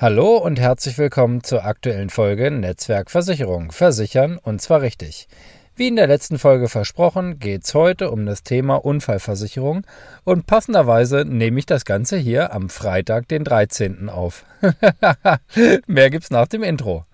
Hallo und herzlich willkommen zur aktuellen Folge Netzwerkversicherung. Versichern und zwar richtig. Wie in der letzten Folge versprochen, geht es heute um das Thema Unfallversicherung und passenderweise nehme ich das Ganze hier am Freitag, den 13. auf. Mehr gibt's nach dem Intro.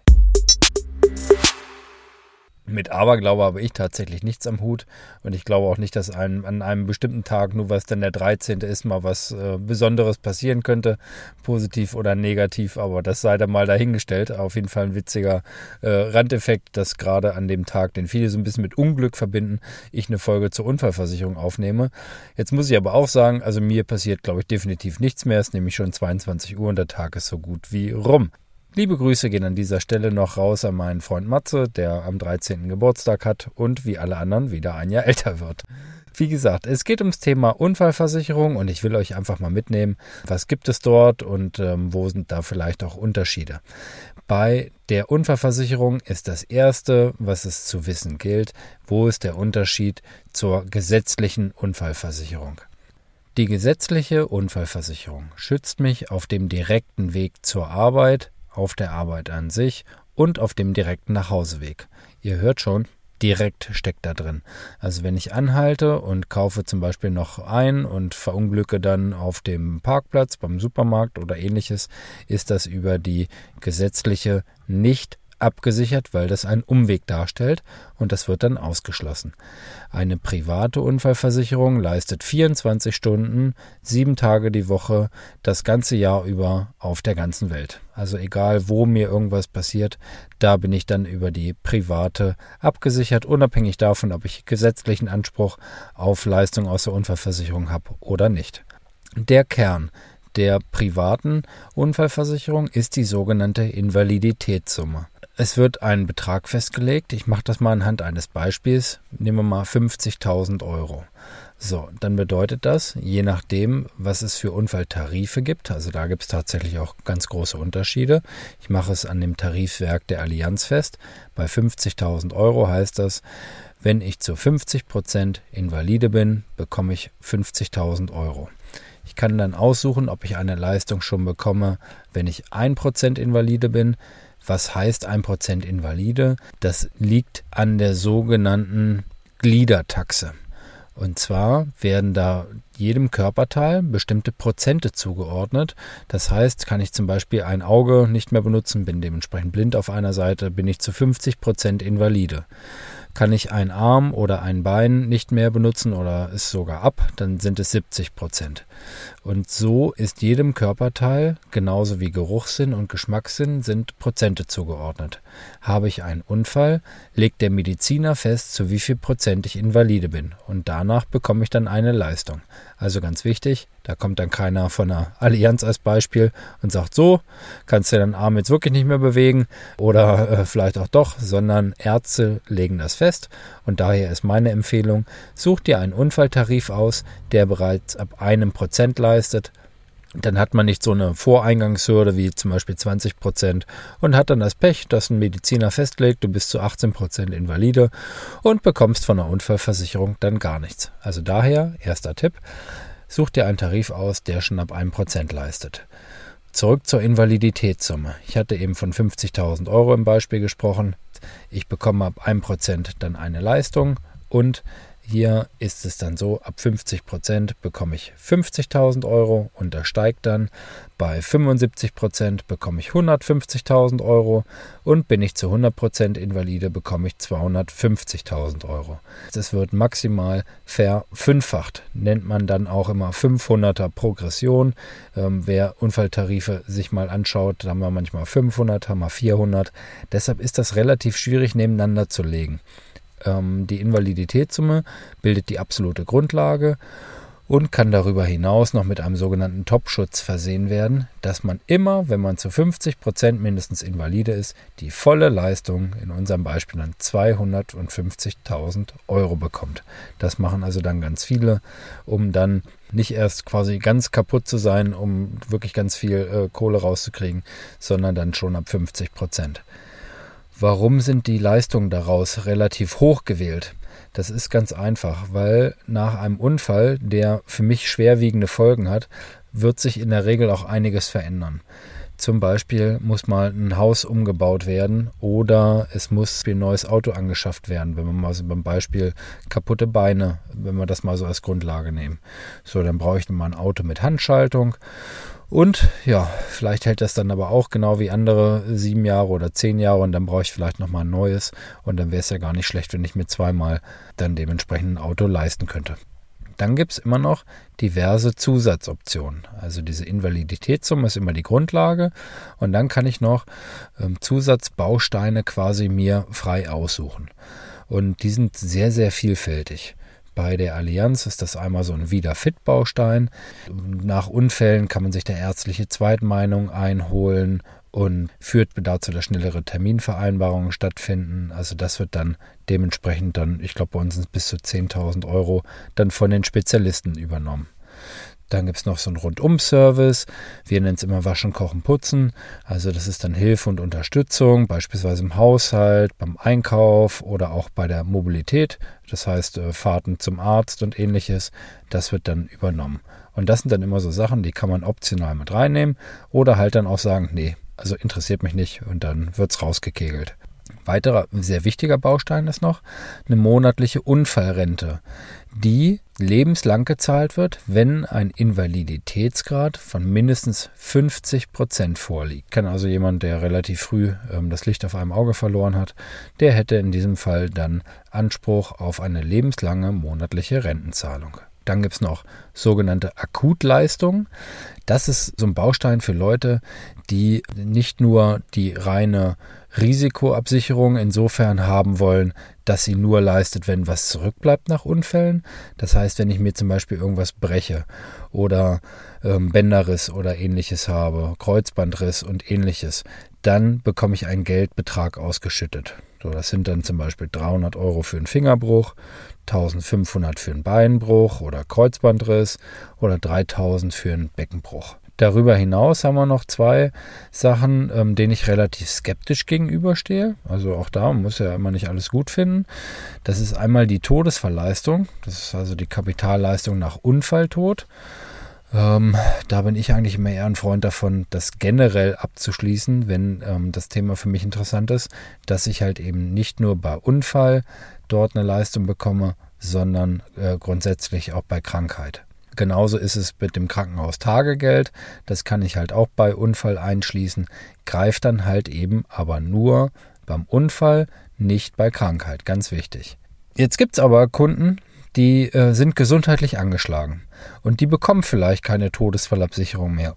Mit Aberglaube habe ich tatsächlich nichts am Hut und ich glaube auch nicht, dass einem, an einem bestimmten Tag, nur was dann der 13. ist, mal was äh, Besonderes passieren könnte, positiv oder negativ, aber das sei dann mal dahingestellt. Auf jeden Fall ein witziger äh, Randeffekt, dass gerade an dem Tag, den viele so ein bisschen mit Unglück verbinden, ich eine Folge zur Unfallversicherung aufnehme. Jetzt muss ich aber auch sagen, also mir passiert, glaube ich, definitiv nichts mehr. Es ist nämlich schon 22 Uhr und der Tag ist so gut wie rum. Liebe Grüße gehen an dieser Stelle noch raus an meinen Freund Matze, der am 13. Geburtstag hat und wie alle anderen wieder ein Jahr älter wird. Wie gesagt, es geht ums Thema Unfallversicherung und ich will euch einfach mal mitnehmen, was gibt es dort und ähm, wo sind da vielleicht auch Unterschiede. Bei der Unfallversicherung ist das Erste, was es zu wissen gilt, wo ist der Unterschied zur gesetzlichen Unfallversicherung. Die gesetzliche Unfallversicherung schützt mich auf dem direkten Weg zur Arbeit, auf der Arbeit an sich und auf dem direkten Nachhauseweg. Ihr hört schon, direkt steckt da drin. Also wenn ich anhalte und kaufe zum Beispiel noch ein und verunglücke dann auf dem Parkplatz, beim Supermarkt oder ähnliches, ist das über die gesetzliche nicht abgesichert, weil das einen Umweg darstellt und das wird dann ausgeschlossen. Eine private Unfallversicherung leistet 24 Stunden, sieben Tage die Woche, das ganze Jahr über auf der ganzen Welt. Also egal, wo mir irgendwas passiert, da bin ich dann über die private abgesichert, unabhängig davon, ob ich gesetzlichen Anspruch auf Leistung aus der Unfallversicherung habe oder nicht. Der Kern der privaten Unfallversicherung ist die sogenannte Invaliditätssumme. Es wird ein Betrag festgelegt. Ich mache das mal anhand eines Beispiels. Nehmen wir mal 50.000 Euro. So, dann bedeutet das, je nachdem, was es für Unfalltarife gibt, also da gibt es tatsächlich auch ganz große Unterschiede. Ich mache es an dem Tarifwerk der Allianz fest. Bei 50.000 Euro heißt das, wenn ich zu 50 Prozent Invalide bin, bekomme ich 50.000 Euro. Ich kann dann aussuchen, ob ich eine Leistung schon bekomme, wenn ich 1% Invalide bin. Was heißt 1% Invalide? Das liegt an der sogenannten Gliedertaxe. Und zwar werden da jedem Körperteil bestimmte Prozente zugeordnet. Das heißt, kann ich zum Beispiel ein Auge nicht mehr benutzen, bin dementsprechend blind auf einer Seite, bin ich zu 50 Prozent invalide. Kann ich einen Arm oder ein Bein nicht mehr benutzen oder ist sogar ab, dann sind es 70 Prozent. Und so ist jedem Körperteil, genauso wie Geruchssinn und Geschmackssinn, sind Prozente zugeordnet. Habe ich einen Unfall, legt der Mediziner fest, zu wie viel Prozent ich invalide bin. Und danach bekomme ich dann eine Leistung. Also ganz wichtig, da kommt dann keiner von der Allianz als Beispiel und sagt so, kannst du deinen Arm jetzt wirklich nicht mehr bewegen oder äh, vielleicht auch doch, sondern Ärzte legen das fest und daher ist meine Empfehlung, such dir einen Unfalltarif aus, der bereits ab einem Prozent leistet dann hat man nicht so eine Voreingangshürde wie zum Beispiel 20 Prozent und hat dann das Pech, dass ein Mediziner festlegt, du bist zu 18 Prozent invalide und bekommst von der Unfallversicherung dann gar nichts. Also daher, erster Tipp, such dir einen Tarif aus, der schon ab 1 Prozent leistet. Zurück zur Invaliditätssumme. Ich hatte eben von 50.000 Euro im Beispiel gesprochen. Ich bekomme ab 1 Prozent dann eine Leistung und hier ist es dann so, ab 50 Prozent bekomme ich 50.000 Euro und das steigt dann. Bei 75 Prozent bekomme ich 150.000 Euro und bin ich zu 100 Prozent invalide, bekomme ich 250.000 Euro. Das wird maximal verfünffacht, nennt man dann auch immer 500er Progression. Ähm, wer Unfalltarife sich mal anschaut, da haben wir manchmal 500, haben wir 400. Deshalb ist das relativ schwierig nebeneinander zu legen. Ähm, die Invaliditätssumme bildet die absolute Grundlage und kann darüber hinaus noch mit einem sogenannten Topschutz versehen werden, dass man immer, wenn man zu 50 Prozent mindestens invalide ist, die volle Leistung, in unserem Beispiel dann 250.000 Euro bekommt. Das machen also dann ganz viele, um dann nicht erst quasi ganz kaputt zu sein, um wirklich ganz viel äh, Kohle rauszukriegen, sondern dann schon ab 50 Prozent. Warum sind die Leistungen daraus relativ hoch gewählt? Das ist ganz einfach, weil nach einem Unfall, der für mich schwerwiegende Folgen hat, wird sich in der Regel auch einiges verändern. Zum Beispiel muss mal ein Haus umgebaut werden oder es muss ein neues Auto angeschafft werden, wenn wir mal so beim Beispiel kaputte Beine, wenn wir das mal so als Grundlage nehmen. So, dann brauche ich mal ein Auto mit Handschaltung und ja, vielleicht hält das dann aber auch genau wie andere sieben Jahre oder zehn Jahre und dann brauche ich vielleicht nochmal ein neues und dann wäre es ja gar nicht schlecht, wenn ich mir zweimal dann dementsprechend ein Auto leisten könnte. Dann gibt es immer noch diverse Zusatzoptionen. Also diese Invaliditätssumme ist immer die Grundlage und dann kann ich noch ähm, Zusatzbausteine quasi mir frei aussuchen. Und die sind sehr, sehr vielfältig. Bei der Allianz ist das einmal so ein Wieder-Fit-Baustein. Nach Unfällen kann man sich der ärztliche Zweitmeinung einholen und führt dazu, dass schnellere Terminvereinbarungen stattfinden. Also das wird dann dementsprechend dann, ich glaube bei uns sind es bis zu 10.000 Euro, dann von den Spezialisten übernommen. Dann gibt es noch so einen Rundum-Service. Wir nennen es immer Waschen, Kochen, Putzen. Also das ist dann Hilfe und Unterstützung, beispielsweise im Haushalt, beim Einkauf oder auch bei der Mobilität. Das heißt äh, Fahrten zum Arzt und ähnliches. Das wird dann übernommen. Und das sind dann immer so Sachen, die kann man optional mit reinnehmen oder halt dann auch sagen, nee, also interessiert mich nicht und dann wird es rausgekegelt. Weiterer sehr wichtiger Baustein ist noch eine monatliche Unfallrente, die lebenslang gezahlt wird, wenn ein Invaliditätsgrad von mindestens 50 Prozent vorliegt. Kann also jemand, der relativ früh ähm, das Licht auf einem Auge verloren hat, der hätte in diesem Fall dann Anspruch auf eine lebenslange monatliche Rentenzahlung. Dann gibt es noch sogenannte Akutleistungen. Das ist so ein Baustein für Leute, die nicht nur die reine Risikoabsicherung insofern haben wollen, dass sie nur leistet, wenn was zurückbleibt nach Unfällen. Das heißt, wenn ich mir zum Beispiel irgendwas breche oder ähm, Bänderriss oder ähnliches habe, Kreuzbandriss und ähnliches, dann bekomme ich einen Geldbetrag ausgeschüttet. So, das sind dann zum Beispiel 300 Euro für einen Fingerbruch, 1500 für einen Beinbruch oder Kreuzbandriss oder 3000 für einen Beckenbruch. Darüber hinaus haben wir noch zwei Sachen, ähm, denen ich relativ skeptisch gegenüberstehe. Also auch da muss ja immer nicht alles gut finden. Das ist einmal die Todesfallleistung. Das ist also die Kapitalleistung nach Unfalltod. Ähm, da bin ich eigentlich immer eher ein Freund davon, das generell abzuschließen, wenn ähm, das Thema für mich interessant ist, dass ich halt eben nicht nur bei Unfall dort eine Leistung bekomme, sondern äh, grundsätzlich auch bei Krankheit. Genauso ist es mit dem Krankenhaustagegeld. Das kann ich halt auch bei Unfall einschließen. Greift dann halt eben aber nur beim Unfall, nicht bei Krankheit. Ganz wichtig. Jetzt gibt es aber Kunden, die äh, sind gesundheitlich angeschlagen und die bekommen vielleicht keine Todesfallabsicherung mehr.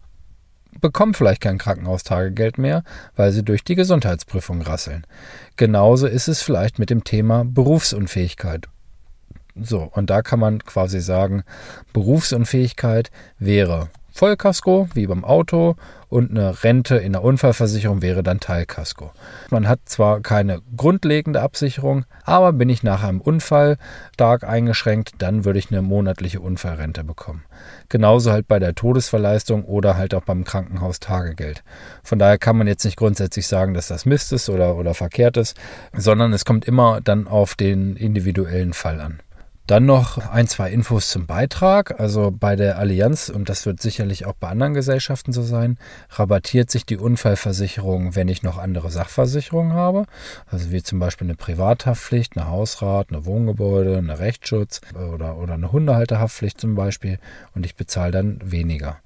Bekommen vielleicht kein Krankenhaustagegeld mehr, weil sie durch die Gesundheitsprüfung rasseln. Genauso ist es vielleicht mit dem Thema Berufsunfähigkeit so, und da kann man quasi sagen, Berufsunfähigkeit wäre Vollkasko, wie beim Auto, und eine Rente in der Unfallversicherung wäre dann Teilkasko. Man hat zwar keine grundlegende Absicherung, aber bin ich nach einem Unfall stark eingeschränkt, dann würde ich eine monatliche Unfallrente bekommen. Genauso halt bei der Todesverleistung oder halt auch beim Krankenhaustagegeld. Von daher kann man jetzt nicht grundsätzlich sagen, dass das Mist ist oder, oder verkehrt ist, sondern es kommt immer dann auf den individuellen Fall an. Dann noch ein, zwei Infos zum Beitrag. Also bei der Allianz, und das wird sicherlich auch bei anderen Gesellschaften so sein, rabattiert sich die Unfallversicherung, wenn ich noch andere Sachversicherungen habe. Also wie zum Beispiel eine Privathaftpflicht, eine Hausrat, eine Wohngebäude, eine Rechtsschutz oder, oder eine Hundehalterhaftpflicht zum Beispiel. Und ich bezahle dann weniger.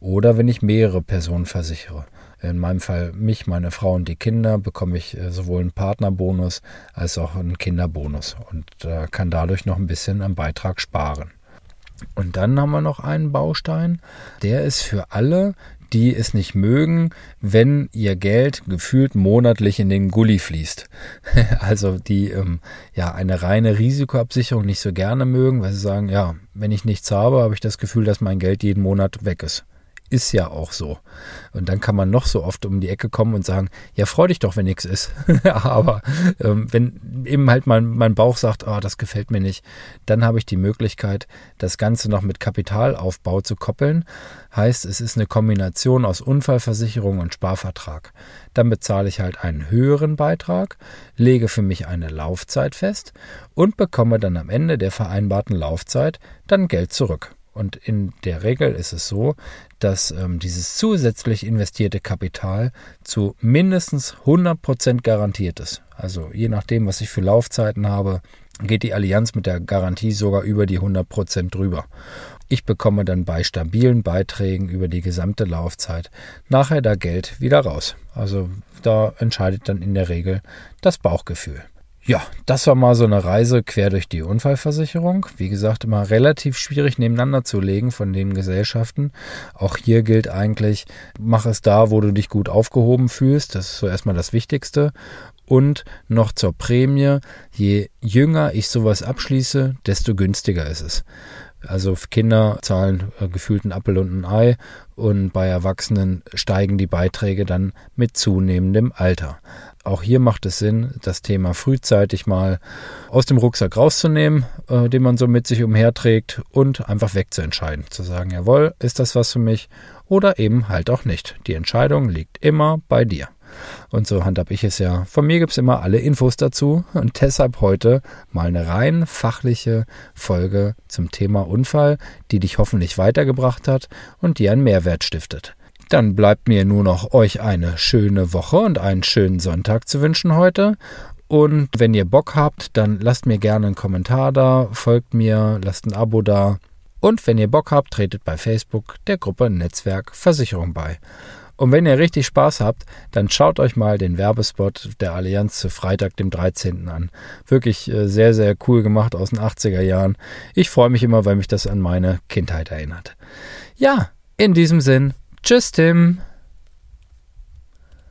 Oder wenn ich mehrere Personen versichere in meinem Fall mich, meine Frau und die Kinder, bekomme ich äh, sowohl einen Partnerbonus als auch einen Kinderbonus und äh, kann dadurch noch ein bisschen am Beitrag sparen. Und dann haben wir noch einen Baustein, der ist für alle, die es nicht mögen, wenn ihr Geld gefühlt monatlich in den Gully fließt. also die ähm, ja eine reine Risikoabsicherung nicht so gerne mögen, weil sie sagen, ja, wenn ich nichts habe, habe ich das Gefühl, dass mein Geld jeden Monat weg ist ist ja auch so. Und dann kann man noch so oft um die Ecke kommen und sagen, ja, freu dich doch, wenn nichts ist. Aber ähm, wenn eben halt mein, mein Bauch sagt, oh, das gefällt mir nicht, dann habe ich die Möglichkeit, das Ganze noch mit Kapitalaufbau zu koppeln. Heißt, es ist eine Kombination aus Unfallversicherung und Sparvertrag. Dann bezahle ich halt einen höheren Beitrag, lege für mich eine Laufzeit fest und bekomme dann am Ende der vereinbarten Laufzeit dann Geld zurück. Und in der Regel ist es so, dass ähm, dieses zusätzlich investierte Kapital zu mindestens 100% garantiert ist. Also je nachdem, was ich für Laufzeiten habe, geht die Allianz mit der Garantie sogar über die 100% drüber. Ich bekomme dann bei stabilen Beiträgen über die gesamte Laufzeit nachher da Geld wieder raus. Also da entscheidet dann in der Regel das Bauchgefühl. Ja, das war mal so eine Reise quer durch die Unfallversicherung. Wie gesagt, immer relativ schwierig nebeneinander zu legen von den Gesellschaften. Auch hier gilt eigentlich, mach es da, wo du dich gut aufgehoben fühlst. Das ist so erstmal das Wichtigste. Und noch zur Prämie, je jünger ich sowas abschließe, desto günstiger ist es. Also Kinder zahlen äh, gefühlt ein Appel und ein Ei und bei Erwachsenen steigen die Beiträge dann mit zunehmendem Alter. Auch hier macht es Sinn, das Thema frühzeitig mal aus dem Rucksack rauszunehmen, äh, den man so mit sich umherträgt und einfach wegzuentscheiden. Zu sagen, jawohl, ist das was für mich oder eben halt auch nicht. Die Entscheidung liegt immer bei dir. Und so handhab ich es ja. Von mir gibt es immer alle Infos dazu und deshalb heute mal eine rein fachliche Folge zum Thema Unfall, die dich hoffentlich weitergebracht hat und dir einen Mehrwert stiftet. Dann bleibt mir nur noch euch eine schöne Woche und einen schönen Sonntag zu wünschen heute. Und wenn ihr Bock habt, dann lasst mir gerne einen Kommentar da, folgt mir, lasst ein Abo da. Und wenn ihr Bock habt, tretet bei Facebook der Gruppe Netzwerk Versicherung bei. Und wenn ihr richtig Spaß habt, dann schaut euch mal den Werbespot der Allianz zu Freitag, dem 13. an. Wirklich äh, sehr, sehr cool gemacht aus den 80er Jahren. Ich freue mich immer, weil mich das an meine Kindheit erinnert. Ja, in diesem Sinn, tschüss Tim.